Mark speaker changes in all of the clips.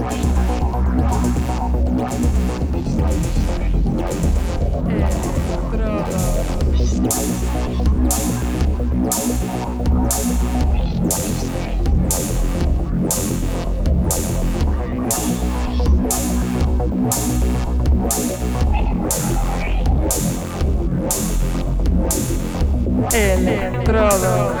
Speaker 1: Estrada. Electrodos.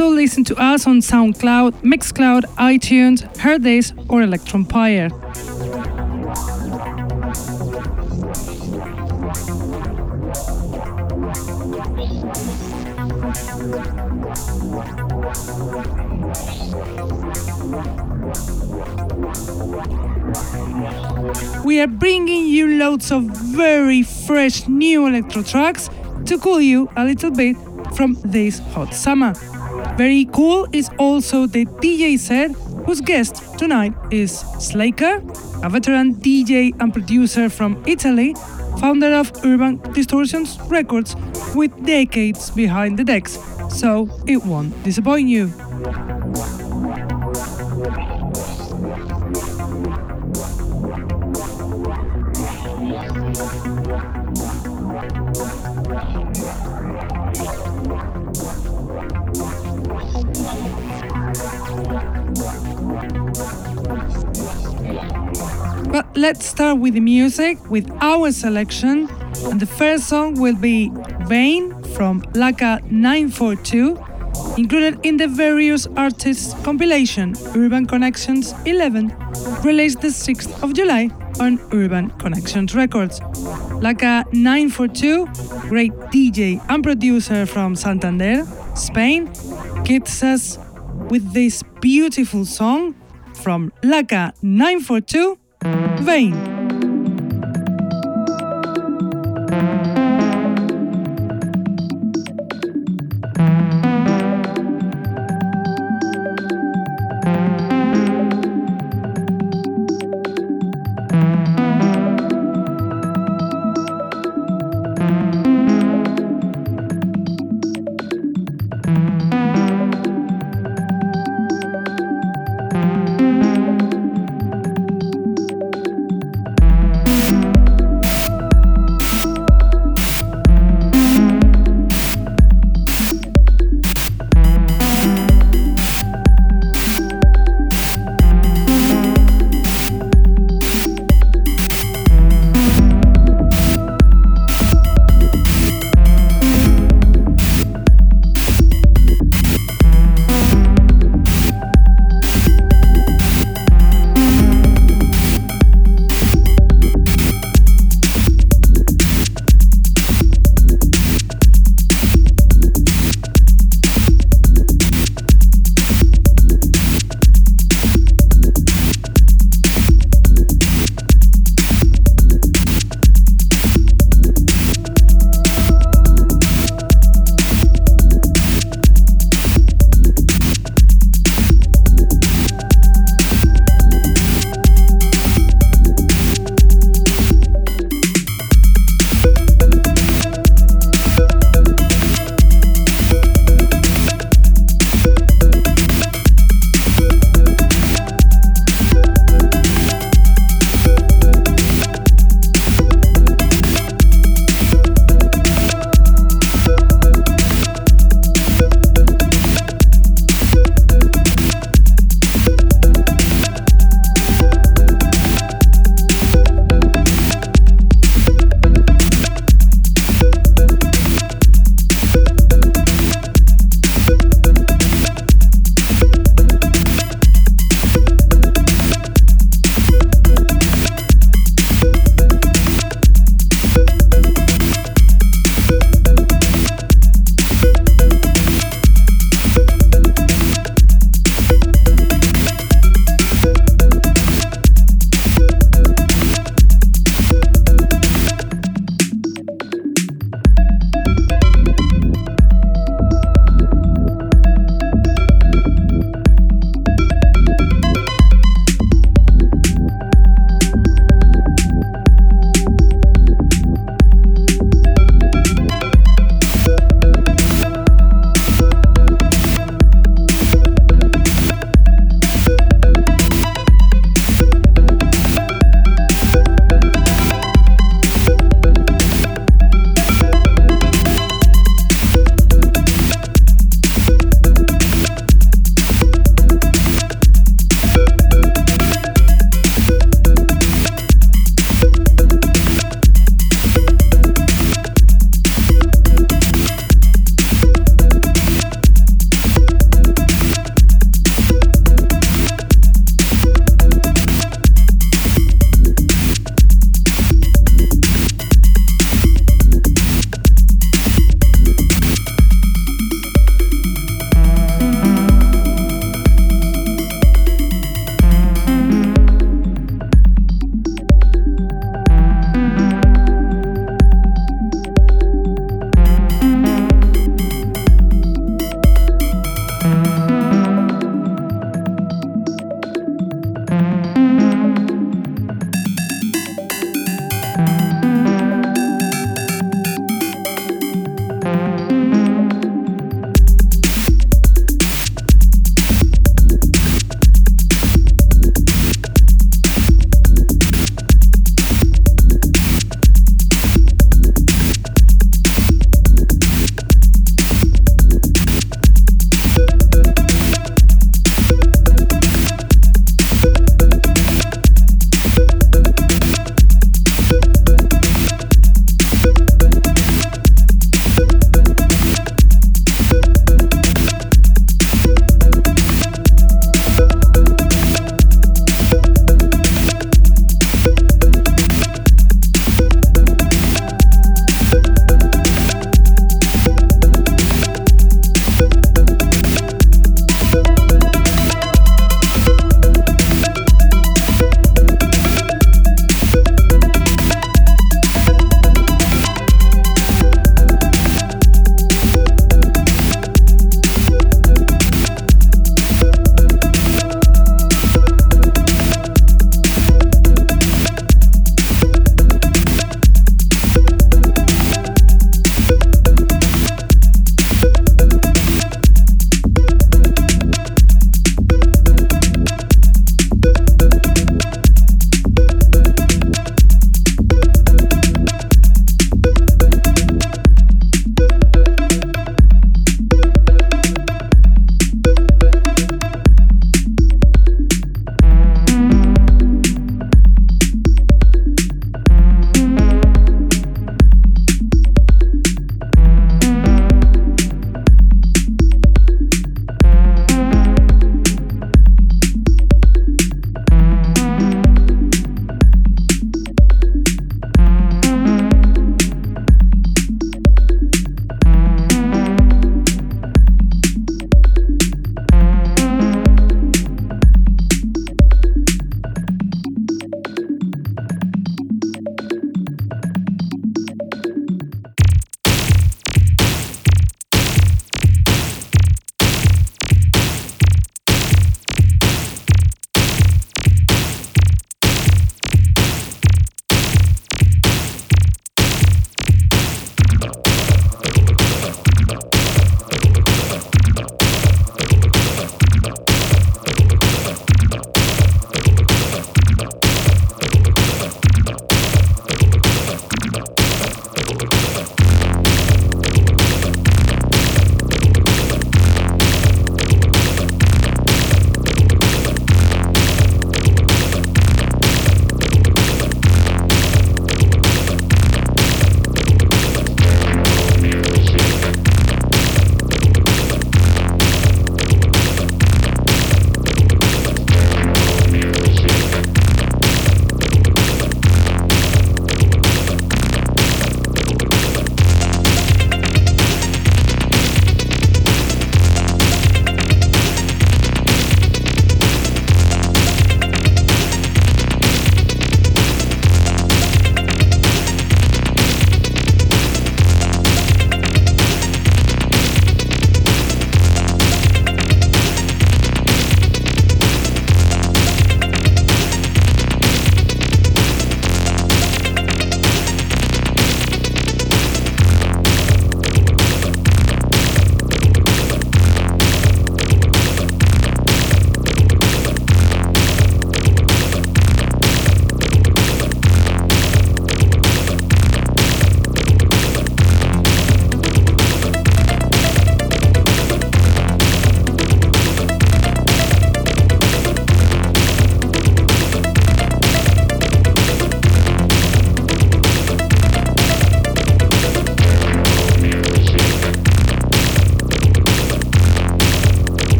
Speaker 1: Also listen to us on SoundCloud, Mixcloud, iTunes, Hearthis, or Electronpire. We are bringing you loads of very fresh new electro tracks to cool you a little bit from this hot summer. Very cool is also the DJ set, whose guest tonight is Slaker, a veteran DJ and producer from Italy, founder of Urban Distortions Records with decades behind the decks, so it won't disappoint you. But let's start with the music, with our selection. And the first song will be Vain from Laka 942, included in the various artists compilation Urban Connections 11, released the 6th of July on Urban Connections Records. Laka 942, great DJ and producer from Santander, Spain, gives us with this beautiful song from Laka 942 Vain.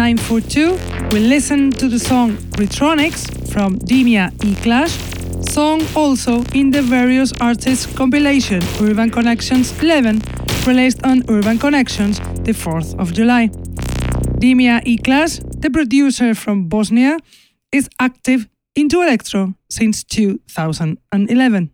Speaker 1: 942, we listen to the song Retronics from Dimia E Clash, song also in the various artists compilation Urban Connections 11, released on Urban Connections the 4th of July. Dimia E Clash, the producer from Bosnia, is active into electro since 2011.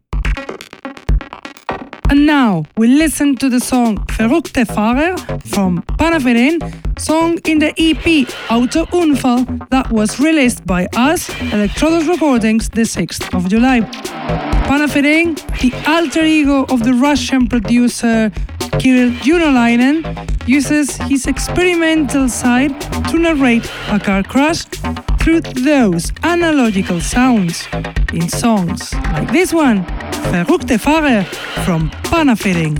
Speaker 1: And now we listen to the song Verrückte Fahrer from Panaferen, song in the EP Auto Unfall that was released by us, Electrodos Recordings, the 6th of July. Panaferen, the alter ego of the Russian producer Kirill Unalainen, uses his experimental side to narrate a car crash through those analogical sounds in songs like this one, Verrückte Fahrer from Panaferen.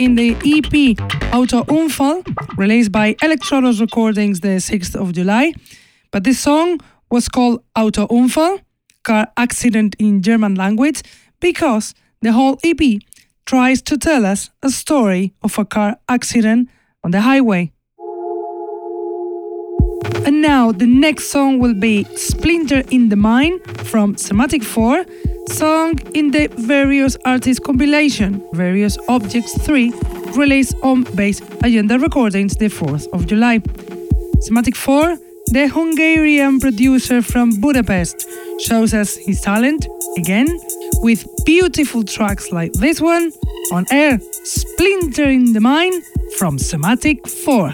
Speaker 1: In the EP Auto Unfall, released by Electrodos Recordings the 6th of July. But this song was called Auto Unfall, car accident in German language, because the whole EP tries to tell us a story of a car accident on the highway. Now the next song will be Splinter in the Mind from Semantic 4, song in the Various Artists compilation, Various Objects 3, released on Bass Agenda Recordings the 4th of July. Semantic 4, the Hungarian producer from Budapest, shows us his talent again with beautiful tracks like this one on air Splinter in the Mind from Semantic 4.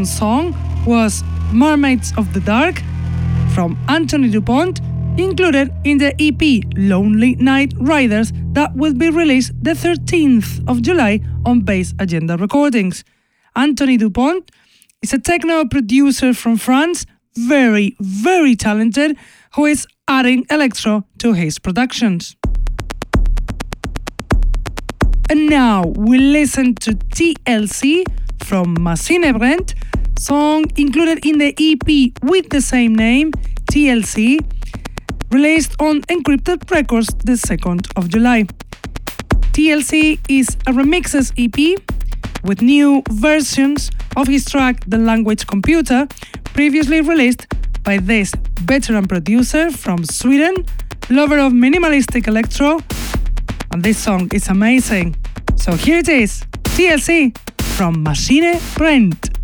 Speaker 1: Song was Mermaids of the Dark from Anthony Dupont, included in the EP Lonely Night Riders that will be released the 13th of July on Bass Agenda Recordings. Anthony Dupont is a techno producer from France, very, very talented, who is adding electro to his productions. And now we listen to TLC from Maschinebrennt, song included in the EP with the same name, TLC, released on Encrypted Records the 2nd of July. TLC is a remixes EP with new versions of his track The Language Computer, previously released by this veteran producer from Sweden, lover of minimalistic electro, and this song is amazing. So here it is TLC from Machine Brent.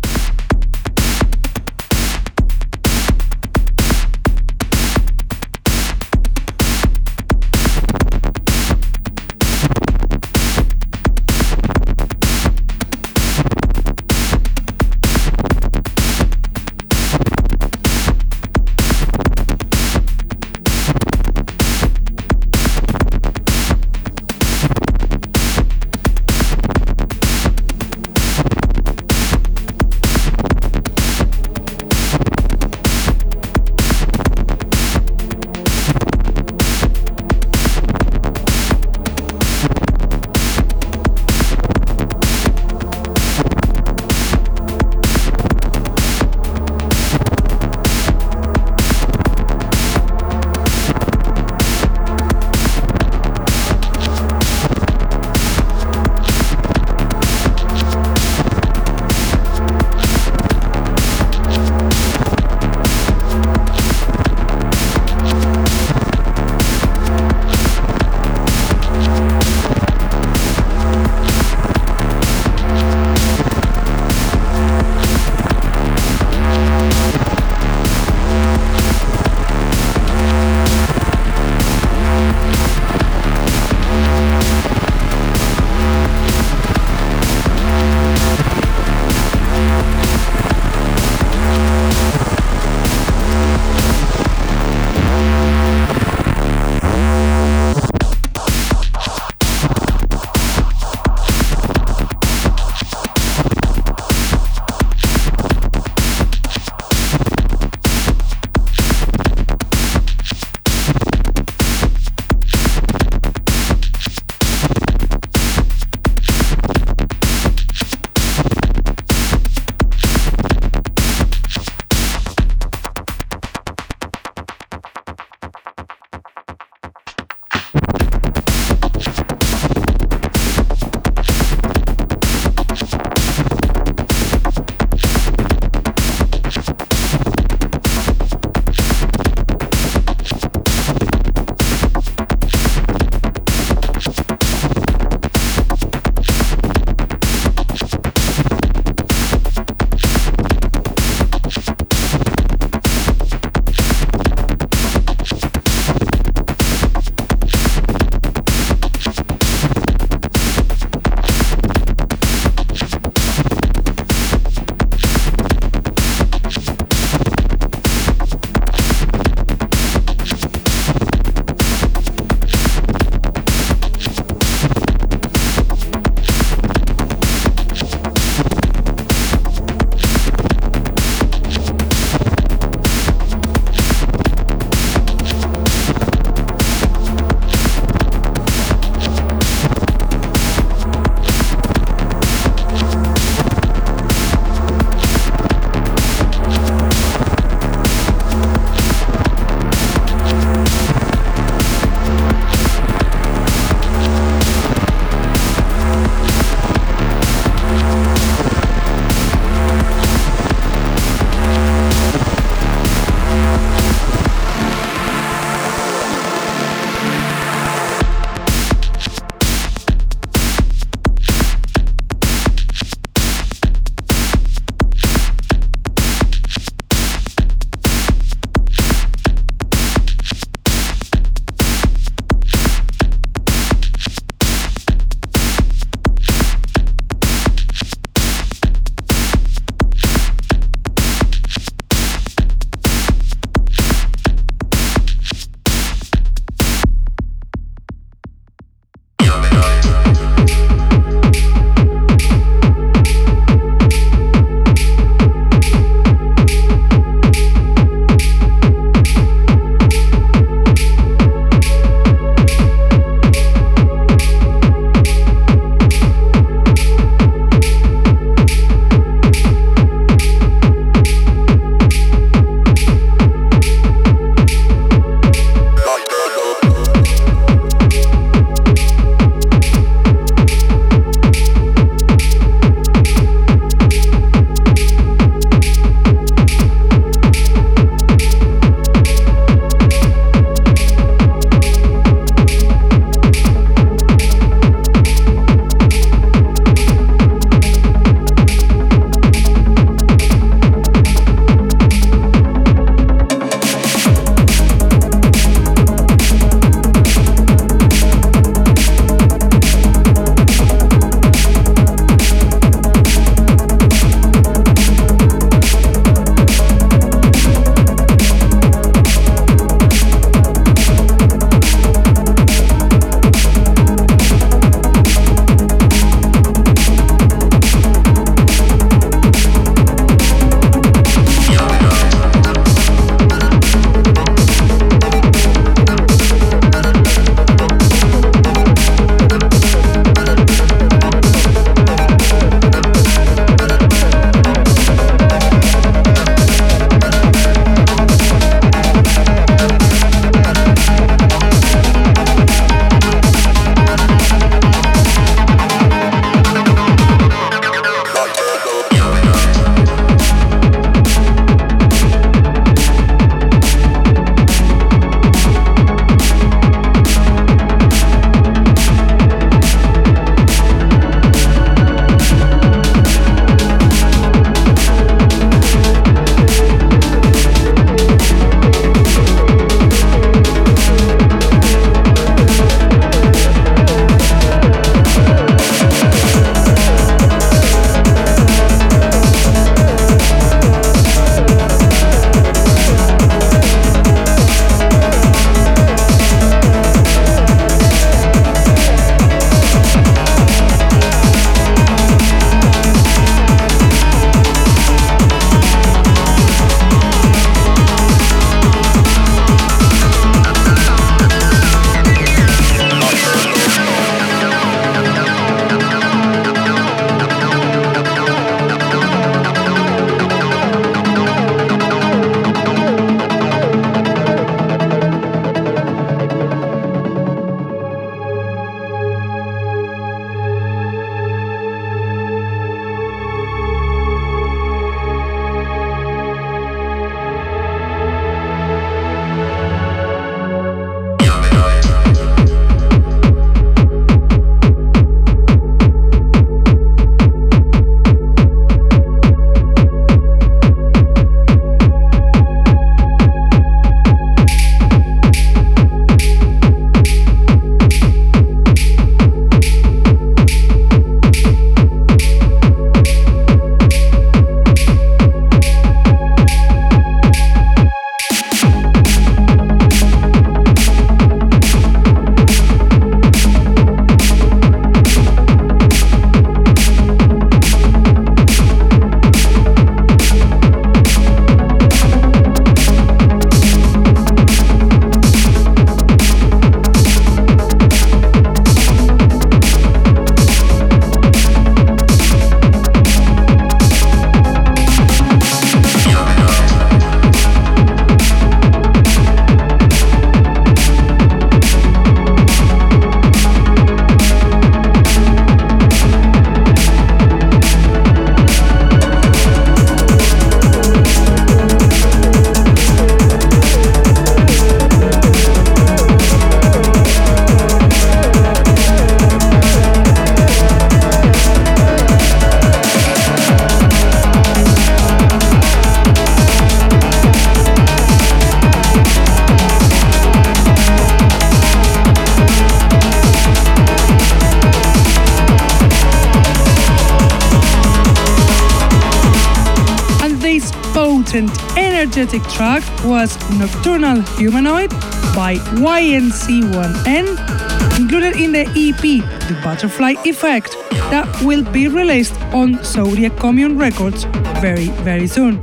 Speaker 1: 1NC1N, included in the EP The Butterfly Effect, that will be released on Zodiac Commune Records very, very soon.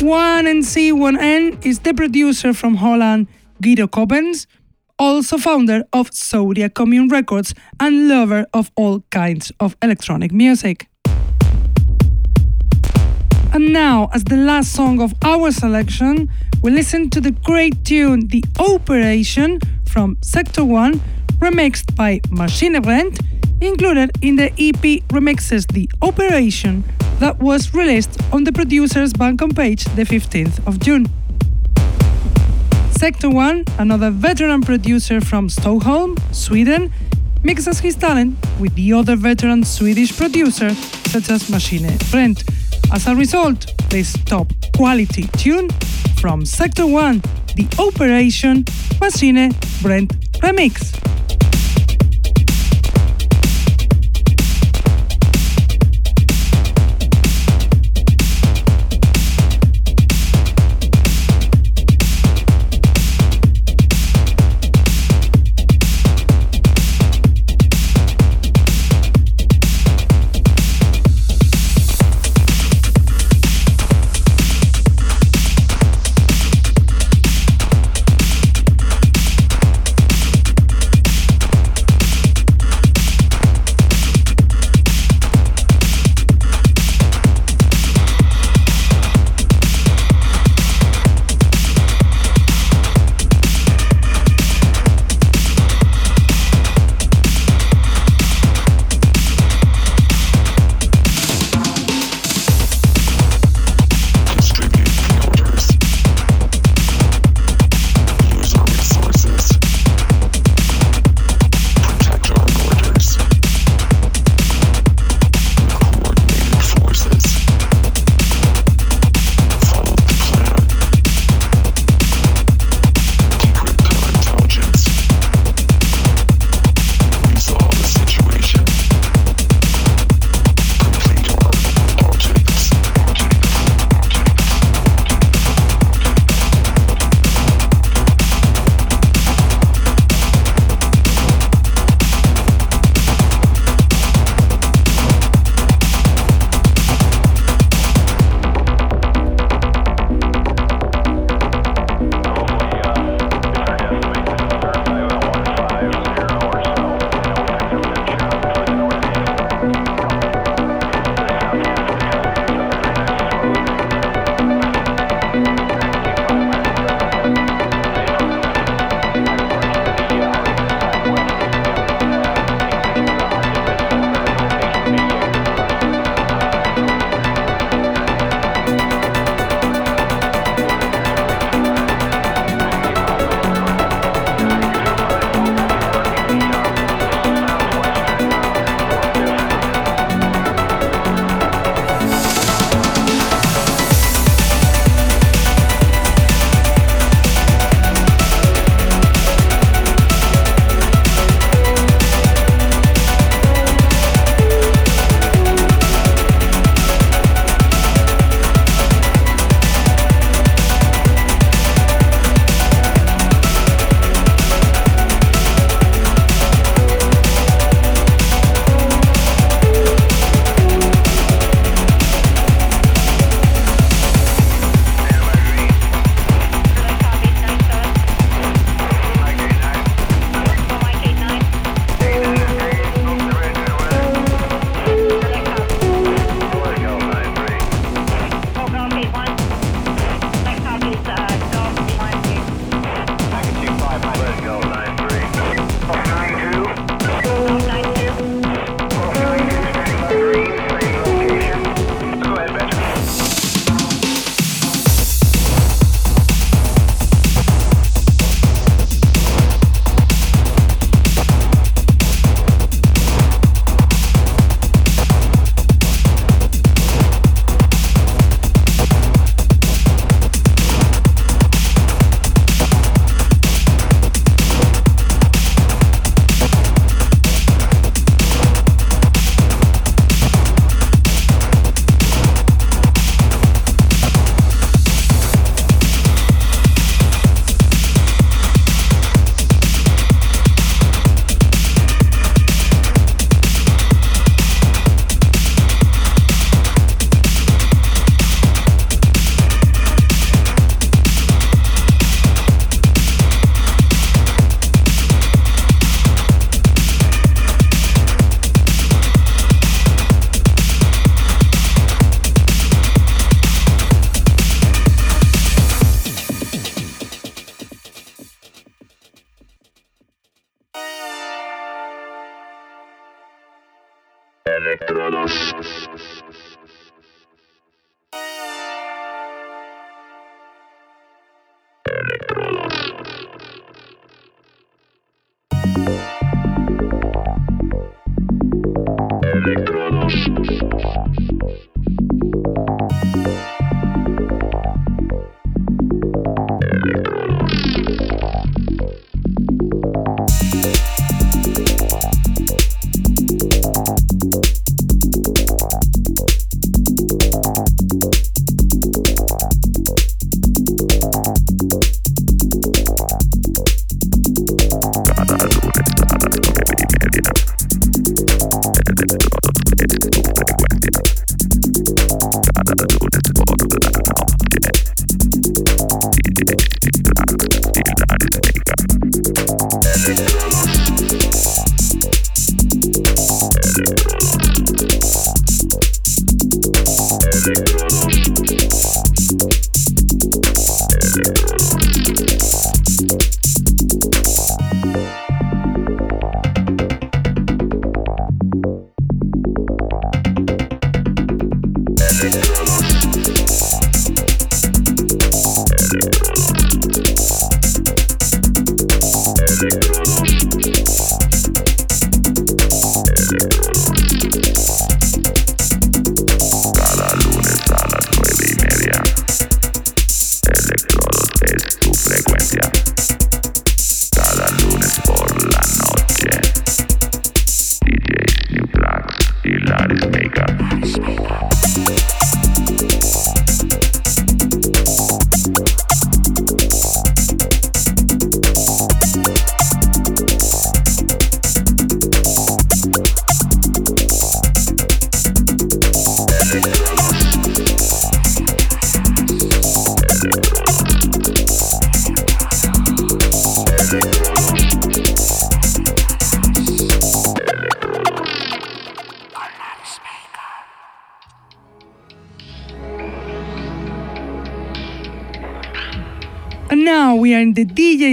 Speaker 1: 1NC1N is the producer from Holland, Guido Coppens, also founder of Zodiac Commune Records and lover of all kinds of electronic music. And now, as the last song of our selection, we listen to the great tune The Operation from Sector 1, remixed by Maschinebrennt, included in the EP remixes The Operation that was released on the producer's Bandcamp page the 15th of June. Sector 1, another veteran producer from Stockholm, Sweden, mixes his talent with the other veteran Swedish producer such as Machine Brent. As a result, this top quality tune from Sector 1, the Operation Machine Brent remix.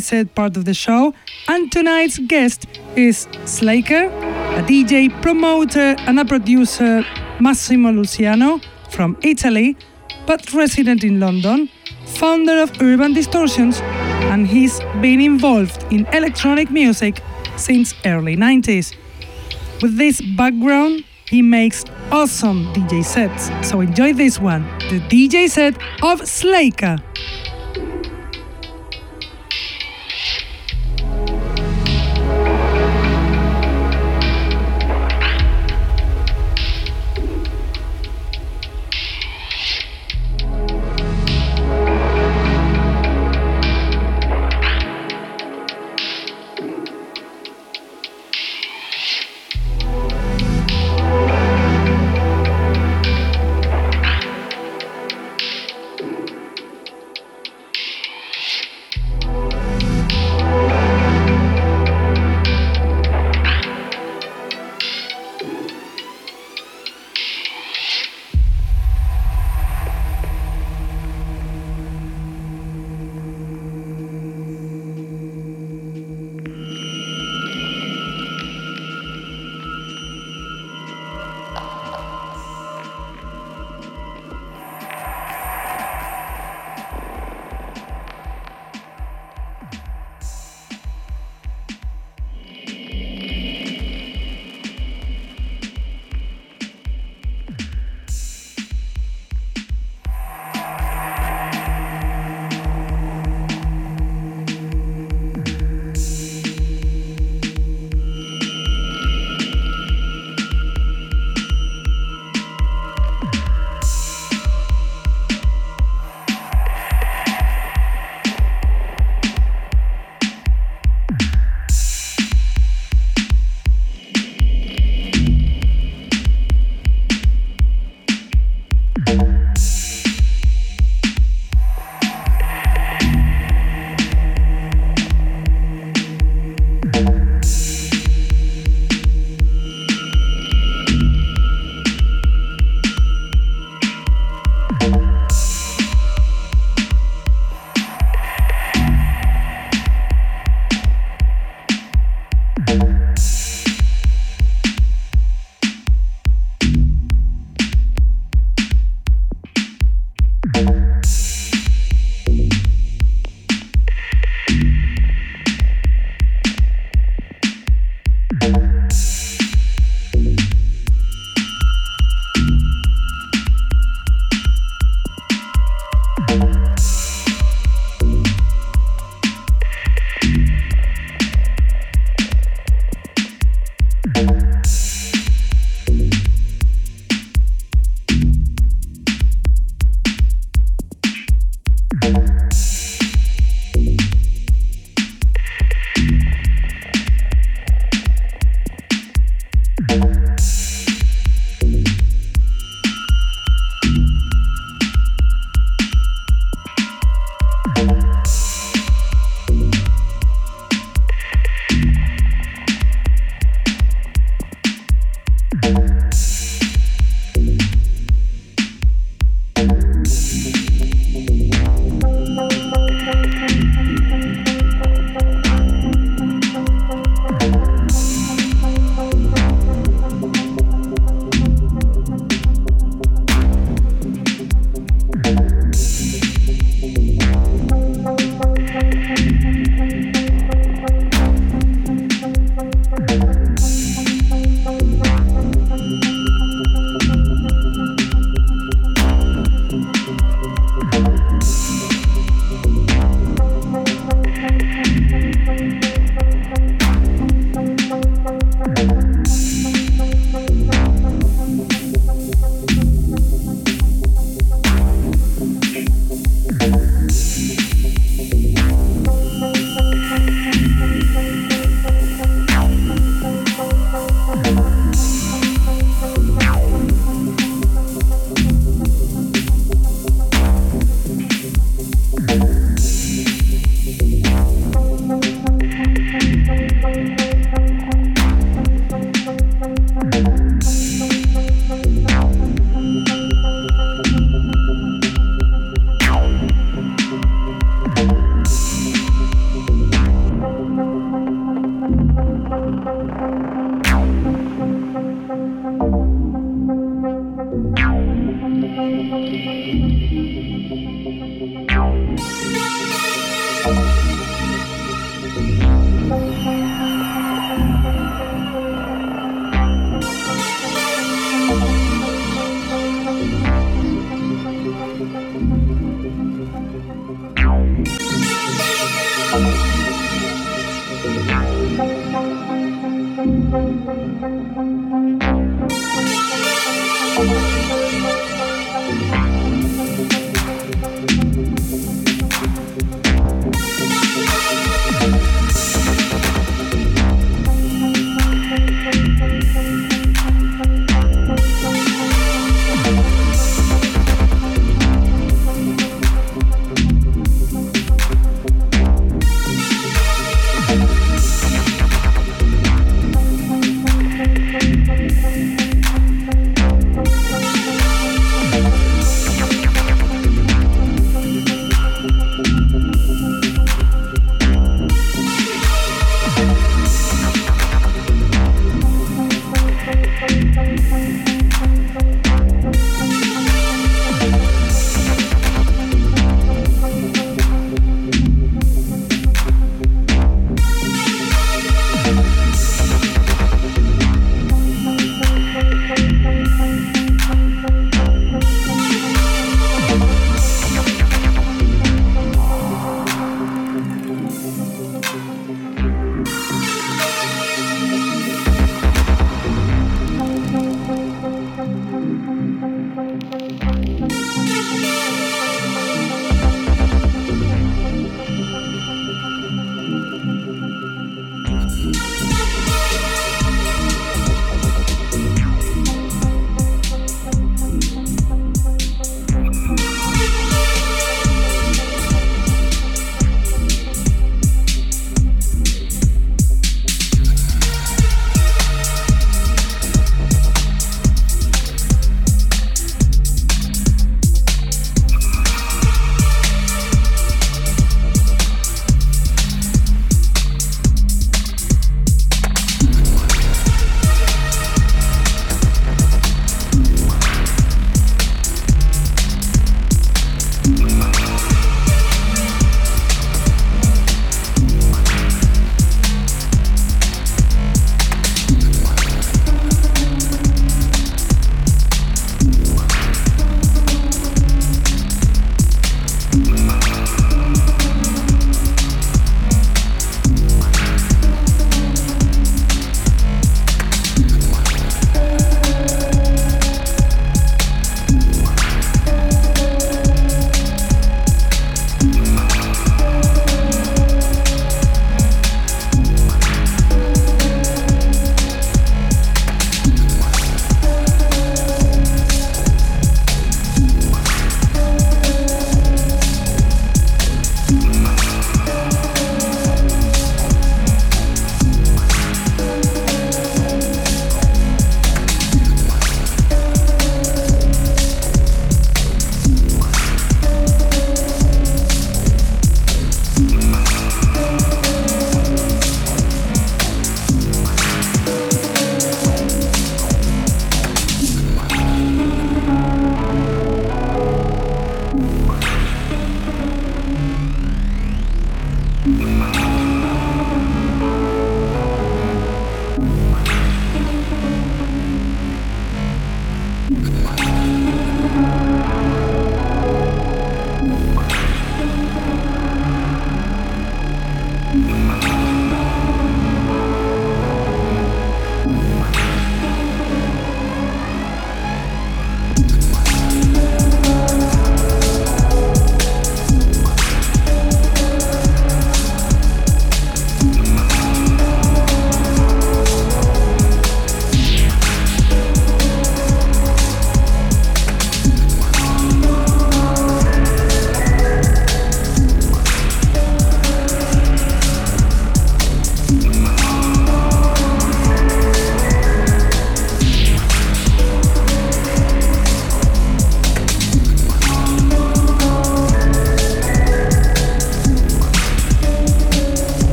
Speaker 1: Set part of the show, and tonight's guest is Slaker, a DJ, promoter, and a producer, Massimo Luciano from Italy, but resident in London, founder of Urban Distortions, and he's been involved in electronic music since early 90s. With this background, he makes awesome DJ sets, so enjoy this one, the DJ set of Slaker.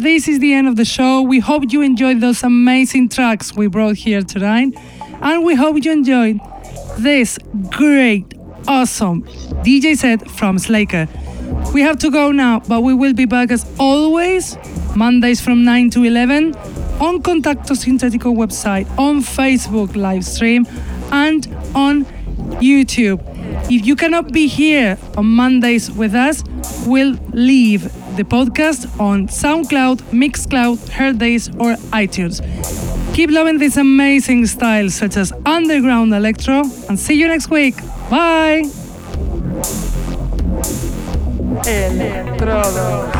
Speaker 1: This is the end of the show. We hope you enjoyed those amazing tracks we brought here tonight. And we hope you enjoyed this great, awesome DJ set from Slaker. We have to go now, but we will be back as always, Mondays from 9 to 11 on Contacto Sintetico website, on Facebook live stream, and on YouTube. If you cannot be here on Mondays with us, we'll leave the podcast on SoundCloud, Mixcloud, Hearthis, or iTunes. Keep loving these amazing styles such as underground electro, and see you next week. Bye. Electrodos.